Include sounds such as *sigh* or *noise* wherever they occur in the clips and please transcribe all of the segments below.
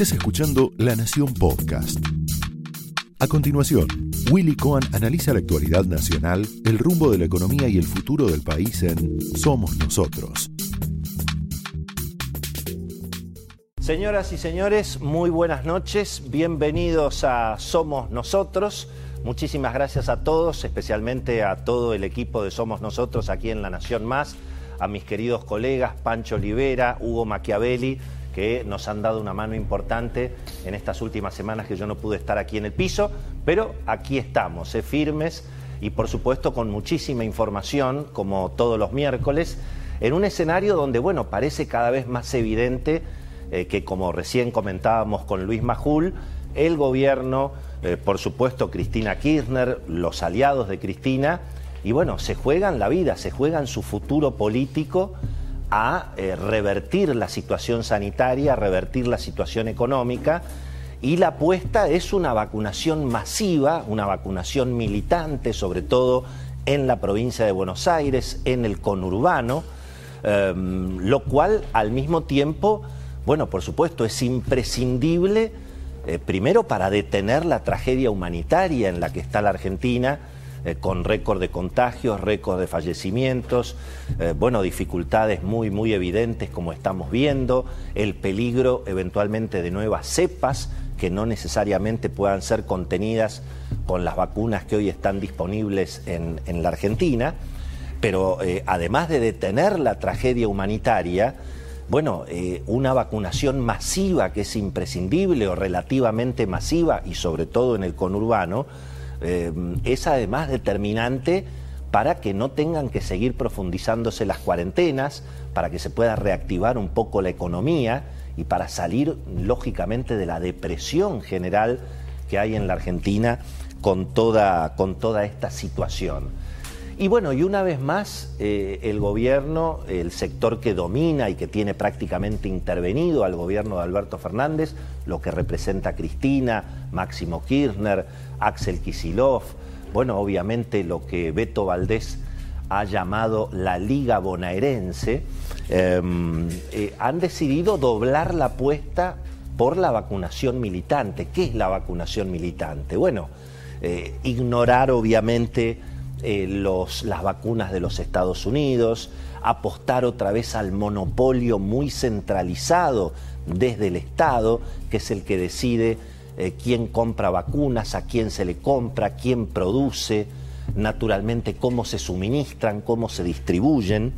Estás escuchando La Nación Podcast. A continuación, Willy Cohen analiza la actualidad nacional, el rumbo de la economía y el futuro del país en Somos Nosotros. Señoras y señores, muy buenas noches, bienvenidos a Somos Nosotros. Muchísimas gracias a todos, especialmente a todo el equipo de Somos Nosotros aquí en La Nación Más, a mis queridos colegas Pancho Olivera, Hugo Machiavelli, que nos han dado una mano importante en estas últimas semanas que yo no pude estar aquí en el piso, pero aquí estamos, eh, firmes y por supuesto con muchísima información, como todos los miércoles, en un escenario donde, bueno, parece cada vez más evidente eh, que, como recién comentábamos con Luis Majul, el gobierno, eh, por supuesto Cristina Kirchner, los aliados de Cristina, y bueno, se juegan la vida, se juegan su futuro político a eh, revertir la situación sanitaria, a revertir la situación económica y la apuesta es una vacunación masiva, una vacunación militante, sobre todo en la provincia de Buenos Aires, en el conurbano, em, lo cual al mismo tiempo, bueno, por supuesto, es imprescindible, eh, primero para detener la tragedia humanitaria en la que está la Argentina, eh, con récord de contagios, récord de fallecimientos, eh, bueno, dificultades muy, muy evidentes como estamos viendo, el peligro eventualmente de nuevas cepas que no necesariamente puedan ser contenidas con las vacunas que hoy están disponibles en, la Argentina, pero eh, además de detener la tragedia humanitaria, bueno, una vacunación masiva que es imprescindible o relativamente masiva y sobre todo en el conurbano, eh, es además determinante para que no tengan que seguir profundizándose las cuarentenas, para que se pueda reactivar un poco la economía y para salir lógicamente de la depresión general que hay en la Argentina con toda, con toda esta situación. Y bueno, y una vez más, eh, el gobierno, el sector que domina y que tiene prácticamente intervenido al gobierno de Alberto Fernández, lo que representa Cristina, Máximo Kirchner, Axel Kisilov, bueno, obviamente lo que Beto Valdés ha llamado la Liga Bonaerense, em, eh, han decidido doblar la apuesta por la vacunación militante. ¿Qué es la vacunación militante? Bueno, eh, ignorar obviamente eh, los, las vacunas de los Estados Unidos, apostar otra vez al monopolio muy centralizado desde el Estado, que es el que decide eh, quién compra vacunas, a quién se le compra, quién produce, naturalmente cómo se suministran, cómo se distribuyen.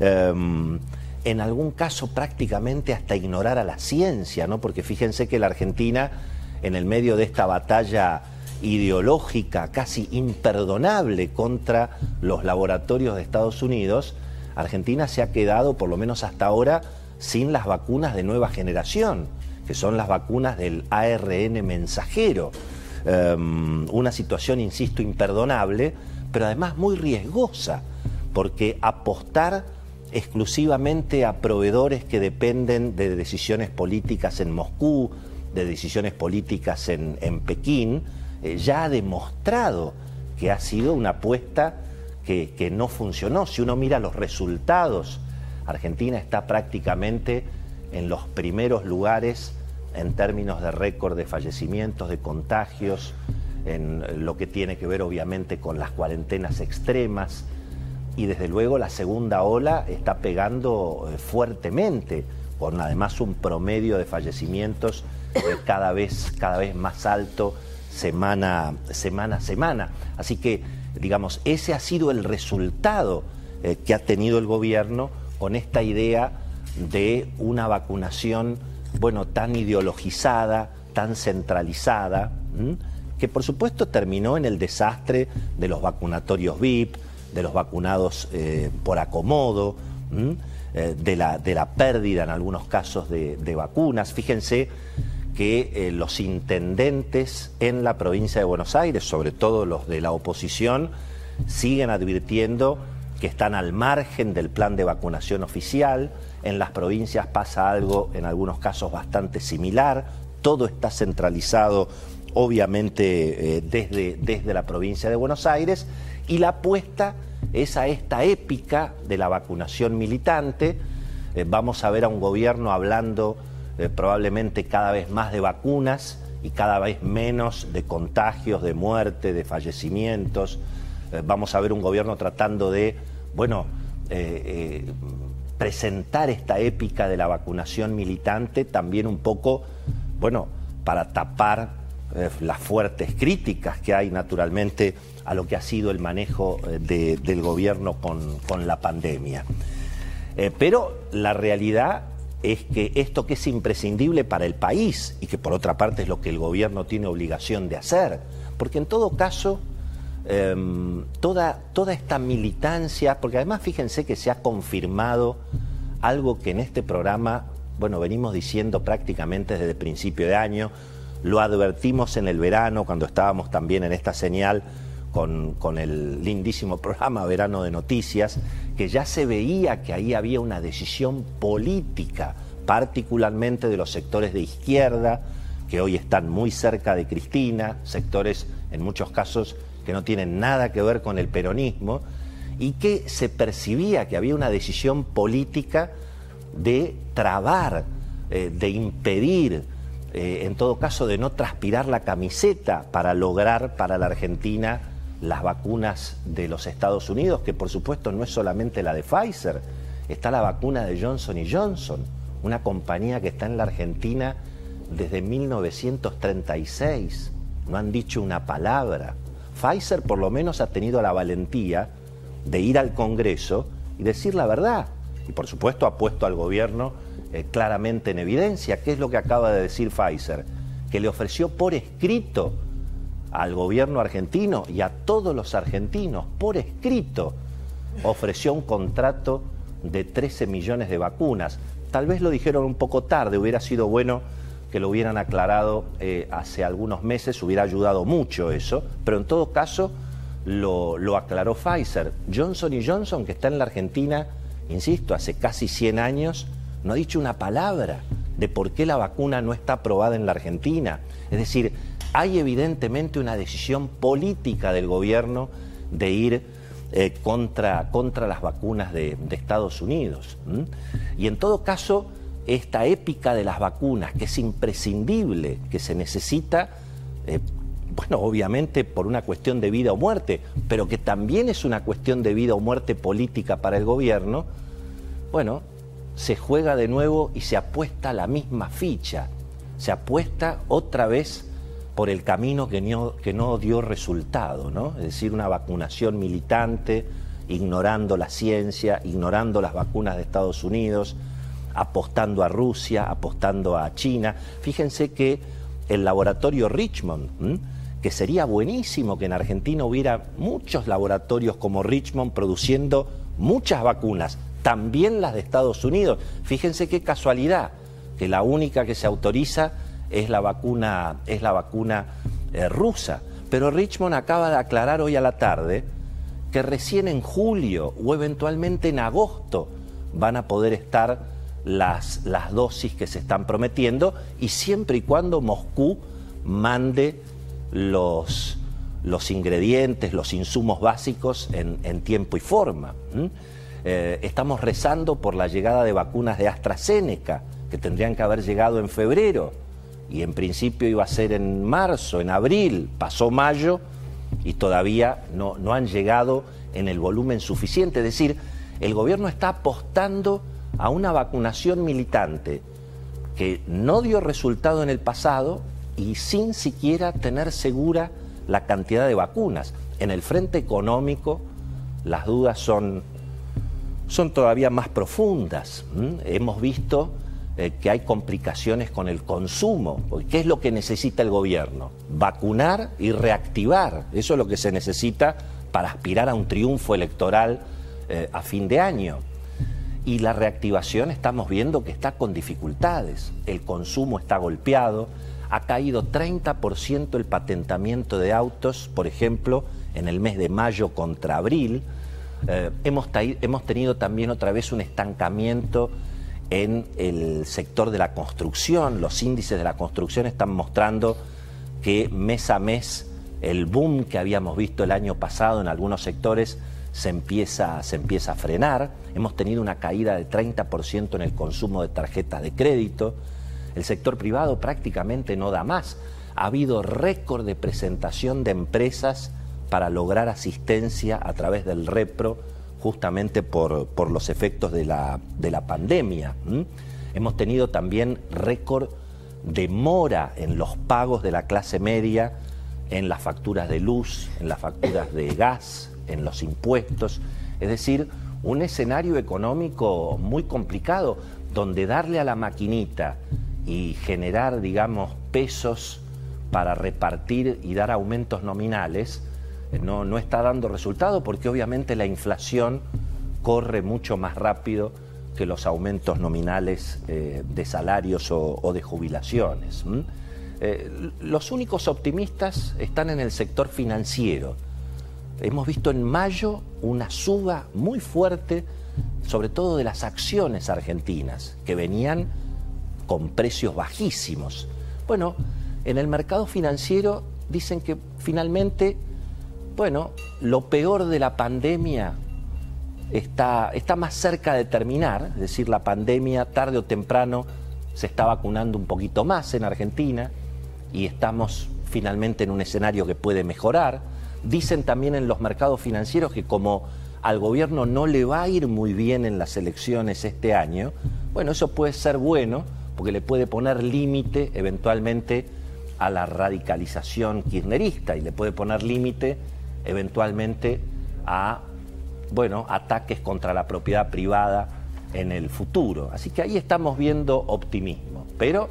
Em, en algún caso prácticamente hasta ignorar a la ciencia, ¿no? Porque fíjense que la Argentina, en el medio de esta batalla ideológica casi imperdonable contra los laboratorios de Estados Unidos, Argentina se ha quedado, por lo menos hasta ahora, sin las vacunas de nueva generación, que son las vacunas del ARN mensajero. Em, una situación, insisto, imperdonable, pero además muy riesgosa, porque apostar exclusivamente a proveedores que dependen de decisiones políticas en Moscú, de decisiones políticas en, en Pekín, eh, ya ha demostrado que ha sido una apuesta que, no funcionó. Si uno mira los resultados, Argentina está prácticamente en los primeros lugares en términos de récord de fallecimientos, de contagios, en lo que tiene que ver obviamente con las cuarentenas extremas. Y desde luego la segunda ola está pegando eh, fuertemente, con además un promedio de fallecimientos eh, cada, vez, cada vez más alto semana, semana a semana. Así que, digamos, ese ha sido el resultado eh, que ha tenido el gobierno con esta idea de una vacunación, bueno, tan ideologizada, tan centralizada, que por supuesto terminó en el desastre de los vacunatorios VIP, de los vacunados eh, por acomodo, eh, de, la, de, la, pérdida en algunos casos de, de vacunas. Fíjense que eh, los intendentes en la provincia de Buenos Aires, sobre todo los de la oposición, siguen advirtiendo que están al margen del plan de vacunación oficial. En las provincias pasa algo, en algunos casos, bastante similar. Todo está centralizado, obviamente, eh, desde, desde la provincia de Buenos Aires. Y la apuesta es a esta épica de la vacunación militante. Eh, vamos a ver a un gobierno hablando eh, probablemente cada vez más de vacunas y cada vez menos de contagios, de muerte, de fallecimientos. Eh, vamos a ver un gobierno tratando de, bueno, presentar esta épica de la vacunación militante también un poco, bueno, para tapar eh, las fuertes críticas que hay naturalmente a lo que ha sido el manejo eh, del gobierno con, la pandemia. Eh, pero la realidad es que esto que es imprescindible para el país y que por otra parte es lo que el gobierno tiene obligación de hacer, porque en todo caso Em, toda, toda esta militancia, porque además fíjense que se ha confirmado algo que en este programa, bueno, venimos diciendo prácticamente desde el principio de año, lo advertimos en el verano cuando estábamos también en esta señal con, con, el lindísimo *laughs* programa Verano de Noticias, que ya se veía que ahí había una decisión política, particularmente de los sectores de izquierda, que hoy están muy cerca de Cristina, sectores en muchos casos que no tienen nada que ver con el peronismo, y que se percibía que había una decisión política de trabar, eh, de impedir, eh, en todo caso de no transpirar la camiseta para lograr para la Argentina las vacunas de los Estados Unidos, que por supuesto no es solamente la de Pfizer, está la vacuna de Johnson y Johnson, una compañía que está en la Argentina desde 1936, no han dicho una palabra. Pfizer por lo menos ha tenido la valentía de ir al Congreso y decir la verdad. Y por supuesto ha puesto al gobierno eh, claramente en evidencia. ¿Qué es lo que acaba de decir Pfizer? Que le ofreció por escrito al gobierno argentino y a todos los argentinos, por escrito, ofreció un contrato de 13 millones de vacunas. Tal vez lo dijeron un poco tarde, hubiera sido bueno que lo hubieran aclarado eh, hace algunos meses, hubiera ayudado mucho eso, pero en todo caso lo, lo, aclaró Pfizer. Johnson y Johnson, que está en la Argentina, insisto, hace casi 100 años, no ha dicho una palabra de por qué la vacuna no está aprobada en la Argentina. Es decir, hay evidentemente una decisión política del gobierno de ir eh, contra, contra las vacunas de, Estados Unidos. Y en todo caso, esta épica de las vacunas, que es imprescindible, que se necesita, eh, bueno, obviamente por una cuestión de vida o muerte, pero que también es una cuestión de vida o muerte política para el gobierno, bueno, se juega de nuevo y se apuesta la misma ficha, se apuesta otra vez por el camino que no, que no dio resultado, ¿no? Es decir, una vacunación militante, ignorando la ciencia, ignorando las vacunas de Estados Unidos, apostando a Rusia, apostando a China. Fíjense que el laboratorio Richmond, que sería buenísimo que en Argentina hubiera muchos laboratorios como Richmond produciendo muchas vacunas, también las de Estados Unidos. Fíjense qué casualidad, que la única que se autoriza es la vacuna, es la vacuna eh, rusa. Pero Richmond acaba de aclarar hoy a la tarde que recién en julio o eventualmente en agosto van a poder estar las, las dosis que se están prometiendo y siempre y cuando Moscú mande los, los ingredientes, los insumos básicos en, tiempo y forma. Eh, estamos rezando por la llegada de vacunas de AstraZeneca, que tendrían que haber llegado en febrero, y en principio iba a ser en marzo, en abril, pasó mayo y todavía no, no han llegado en el volumen suficiente. Es decir, el gobierno está apostando a una vacunación militante que no dio resultado en el pasado y sin siquiera tener segura la cantidad de vacunas. En el frente económico las dudas son, son todavía más profundas. Hemos visto eh, que hay complicaciones con el consumo. ¿Qué es lo que necesita el gobierno? Vacunar y reactivar. Eso es lo que se necesita para aspirar a un triunfo electoral eh, a fin de año. Y la reactivación estamos viendo que está con dificultades. El consumo está golpeado, ha caído 30% el patentamiento de autos, por ejemplo, en el mes de mayo contra abril. Eh, hemos, hemos tenido también otra vez un estancamiento en el sector de la construcción. Los índices de la construcción están mostrando que mes a mes el boom que habíamos visto el año pasado en algunos sectores se empieza, se empieza a frenar. Hemos tenido una caída de 30% en el consumo de tarjetas de crédito. El sector privado prácticamente no da más. Ha habido récord de presentación de empresas para lograr asistencia a través del repro justamente por, los efectos de la, pandemia. Hemos tenido también récord de mora en los pagos de la clase media, en las facturas de luz, en las facturas de gas, en los impuestos. Es decir, un escenario económico muy complicado donde darle a la maquinita y generar, digamos, pesos para repartir y dar aumentos nominales, no, no está dando resultado porque obviamente la inflación corre mucho más rápido que los aumentos nominales eh, de salarios o, de jubilaciones. Eh, los únicos optimistas están en el sector financiero. Hemos visto en mayo una suba muy fuerte, sobre todo de las acciones argentinas, que venían con precios bajísimos. Bueno, en el mercado financiero dicen que finalmente, bueno, lo peor de la pandemia está, está más cerca de terminar, es decir, la pandemia tarde o temprano se está vacunando un poquito más en Argentina y estamos finalmente en un escenario que puede mejorar. Dicen también en los mercados financieros que como al gobierno no le va a ir muy bien en las elecciones este año, bueno, eso puede ser bueno porque le puede poner límite eventualmente a la radicalización kirchnerista y le puede poner límite eventualmente a bueno, ataques contra la propiedad privada en el futuro. Así que ahí estamos viendo optimismo. Pero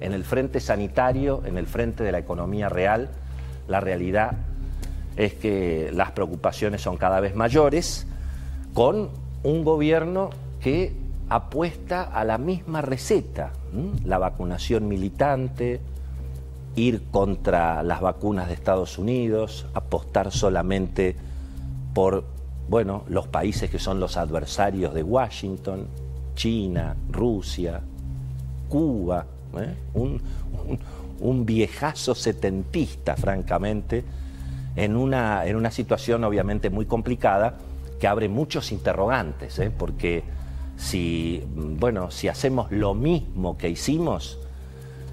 en el frente sanitario, en el frente de la economía real, la realidad es que las preocupaciones son cada vez mayores, con un gobierno que apuesta a la misma receta, la vacunación militante, ir contra las vacunas de Estados Unidos, apostar solamente por bueno, los países que son los adversarios de Washington, China, Rusia, Cuba, ¿eh? un, viejazo setentista, francamente, en una, en una situación obviamente muy complicada que abre muchos interrogantes, ¿eh? porque si, bueno, si hacemos lo mismo que hicimos,